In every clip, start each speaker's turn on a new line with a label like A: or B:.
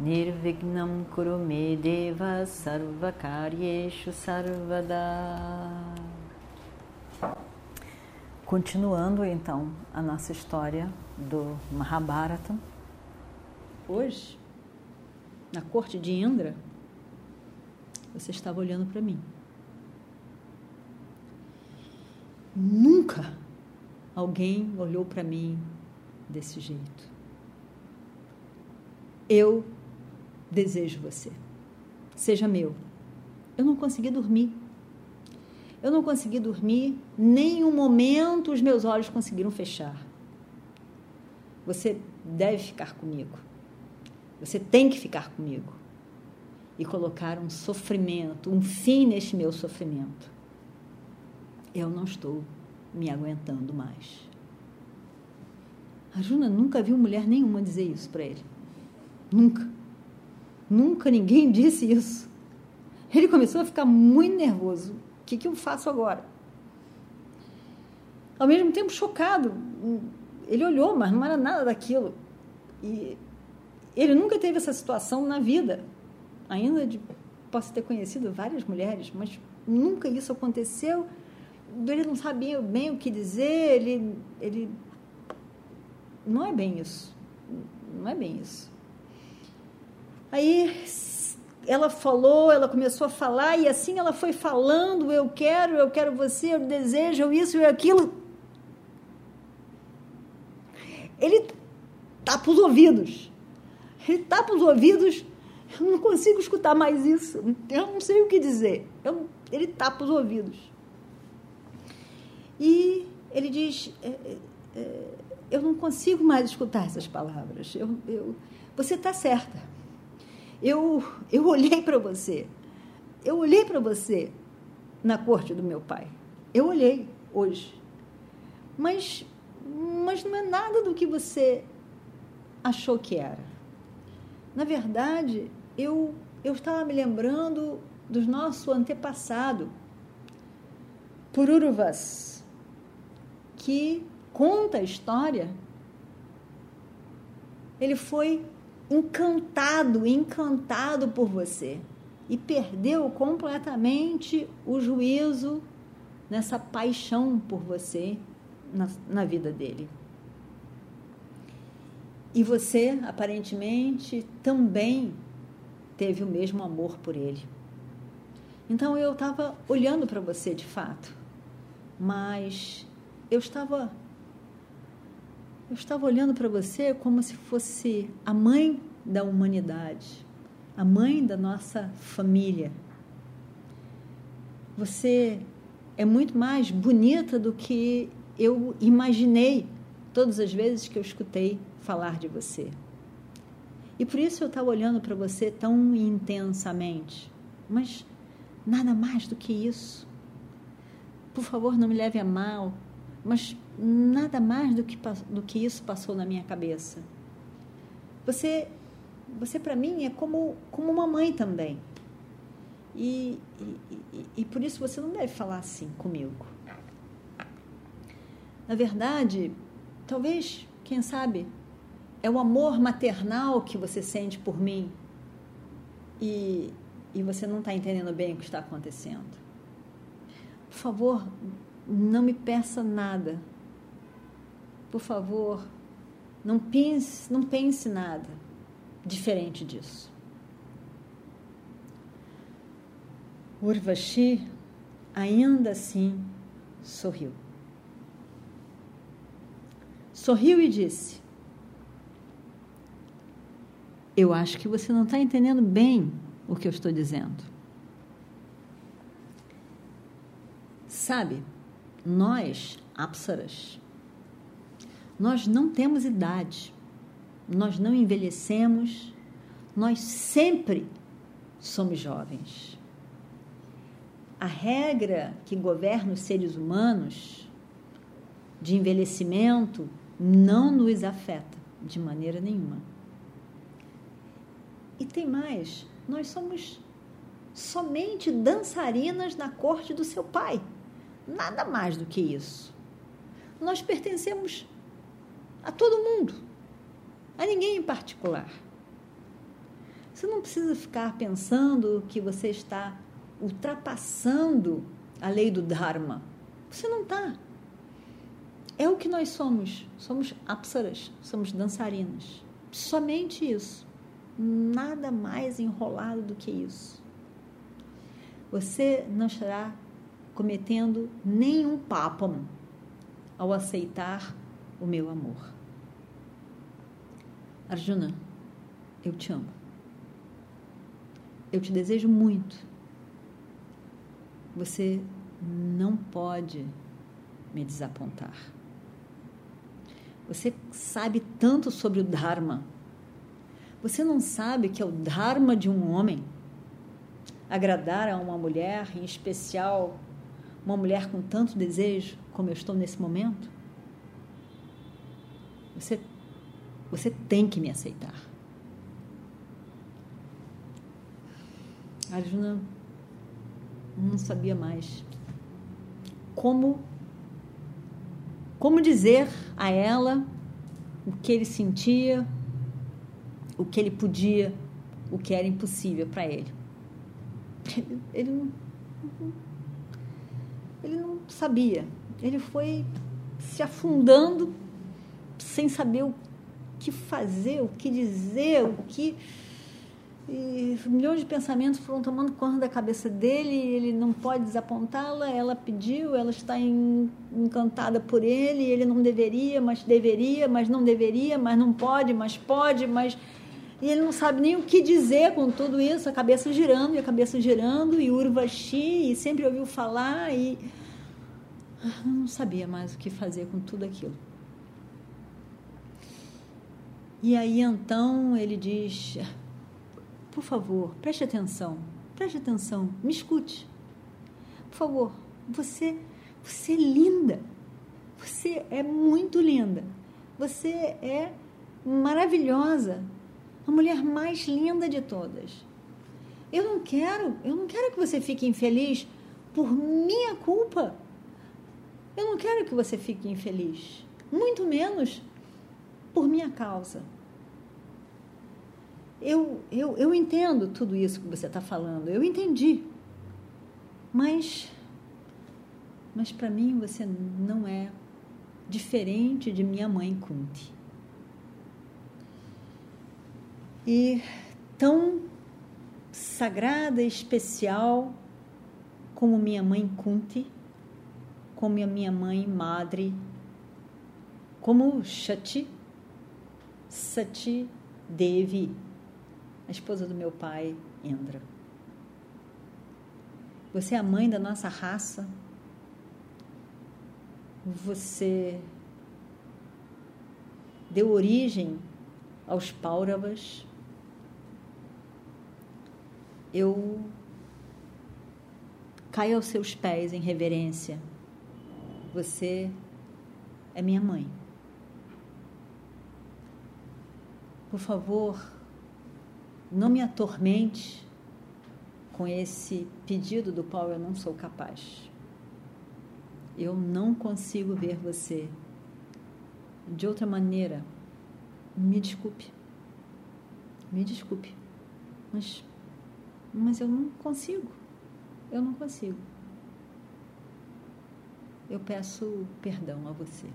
A: Nirvignam Kurume Deva Sarvakaryeshu Sarvada Continuando então a nossa história do Mahabharata, hoje, na corte de Indra, você estava olhando para mim. Nunca alguém olhou para mim desse jeito. Eu desejo você. Seja meu. Eu não consegui dormir. Eu não consegui dormir, nem um momento os meus olhos conseguiram fechar. Você deve ficar comigo. Você tem que ficar comigo. E colocar um sofrimento, um fim neste meu sofrimento. Eu não estou me aguentando mais. A Juna nunca viu mulher nenhuma dizer isso para ele. Nunca. Nunca ninguém disse isso. Ele começou a ficar muito nervoso. O que, que eu faço agora? Ao mesmo tempo, chocado. Ele olhou, mas não era nada daquilo. E ele nunca teve essa situação na vida. Ainda de, posso ter conhecido várias mulheres, mas nunca isso aconteceu. Ele não sabia bem o que dizer, ele, ele. Não é bem isso. Não é bem isso. Aí ela falou, ela começou a falar, e assim ela foi falando: eu quero, eu quero você, eu desejo, isso e aquilo. Ele tapa os ouvidos. Ele tapa os ouvidos. Eu não consigo escutar mais isso. Eu não sei o que dizer. Eu, ele tapa os ouvidos. E ele diz: é, é, é Eu não consigo mais escutar essas palavras. Eu, eu, você está certa eu, eu olhei para você. Eu olhei para você na corte do meu pai. Eu olhei hoje. Mas, mas não é nada do que você achou que era. Na verdade, eu, eu estava me lembrando do nosso antepassado, Pururuvas, que conta a história. Ele foi encantado, encantado por você e perdeu completamente o juízo nessa paixão por você na, na vida dele. E você, aparentemente, também teve o mesmo amor por ele. Então eu estava olhando para você de fato, mas eu estava eu estava olhando para você como se fosse a mãe da humanidade, a mãe da nossa família. Você é muito mais bonita do que eu imaginei todas as vezes que eu escutei falar de você. E por isso eu estava olhando para você tão intensamente. Mas nada mais do que isso. Por favor, não me leve a mal, mas nada mais do que, do que isso passou na minha cabeça. Você, você para mim é como, como uma mãe também. E, e, e, por isso você não deve falar assim comigo. Na verdade, talvez, quem sabe, é o amor maternal que você sente por mim e, e você não está entendendo bem o que está acontecendo. Por favor, não me peça nada. Por favor, não pense, não pense nada diferente disso. Urvashi ainda assim sorriu. Sorriu e disse: Eu acho que você não está entendendo bem o que eu estou dizendo. Sabe, nós, apsaras, nós não temos idade, nós não envelhecemos, nós sempre somos jovens. A regra que governa os seres humanos de envelhecimento não nos afeta de maneira nenhuma. E tem mais, nós somos somente dançarinas na corte do seu pai. Nada mais do que isso. Nós pertencemos a todo mundo, a ninguém em particular. Você não precisa ficar pensando que você está ultrapassando a lei do Dharma. Você não está. É o que nós somos. Somos apsaras, somos dançarinas. Somente isso. Nada mais enrolado do que isso. Você não estará cometendo nenhum papam ao aceitar o meu amor. Arjuna, eu te amo. Eu te desejo muito. Você não pode me desapontar. Você sabe tanto sobre o Dharma. Você não sabe que é o Dharma de um homem agradar a uma mulher, em especial uma mulher com tanto desejo como eu estou nesse momento? Você, você tem que me aceitar. Arjuna não sabia mais como como dizer a ela o que ele sentia, o que ele podia, o que era impossível para ele. Ele, ele, não, ele não sabia. Ele foi se afundando sem saber o que fazer, o que dizer, o que e milhões de pensamentos foram tomando conta da cabeça dele, ele não pode desapontá-la. Ela pediu, ela está encantada por ele, ele não deveria, mas deveria, mas não deveria, mas não pode, mas pode, mas. E ele não sabe nem o que dizer com tudo isso, a cabeça girando e a cabeça girando, e Urvashi, e sempre ouviu falar, e. Ah, não sabia mais o que fazer com tudo aquilo. E aí então ele diz por favor, preste atenção, preste atenção, me escute. Por favor, você, você é linda. Você é muito linda. Você é maravilhosa. A mulher mais linda de todas. Eu não quero, eu não quero que você fique infeliz por minha culpa. Eu não quero que você fique infeliz, muito menos por minha causa eu, eu, eu entendo tudo isso que você está falando, eu entendi. Mas, mas para mim você não é diferente de minha mãe Kunti. E tão sagrada e especial como minha mãe Kunti, como a minha mãe Madre, como Shati, Sati Devi a esposa do meu pai, Indra. Você é a mãe da nossa raça. Você deu origem aos Pauravas. Eu caio aos seus pés em reverência. Você é minha mãe. Por favor, não me atormente com esse pedido do qual eu não sou capaz. Eu não consigo ver você de outra maneira. Me desculpe. Me desculpe. Mas, mas eu não consigo. Eu não consigo. Eu peço perdão a você.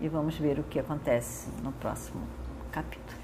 A: E vamos ver o que acontece no próximo capítulo.